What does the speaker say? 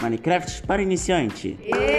Minecraft para iniciante. Yeah.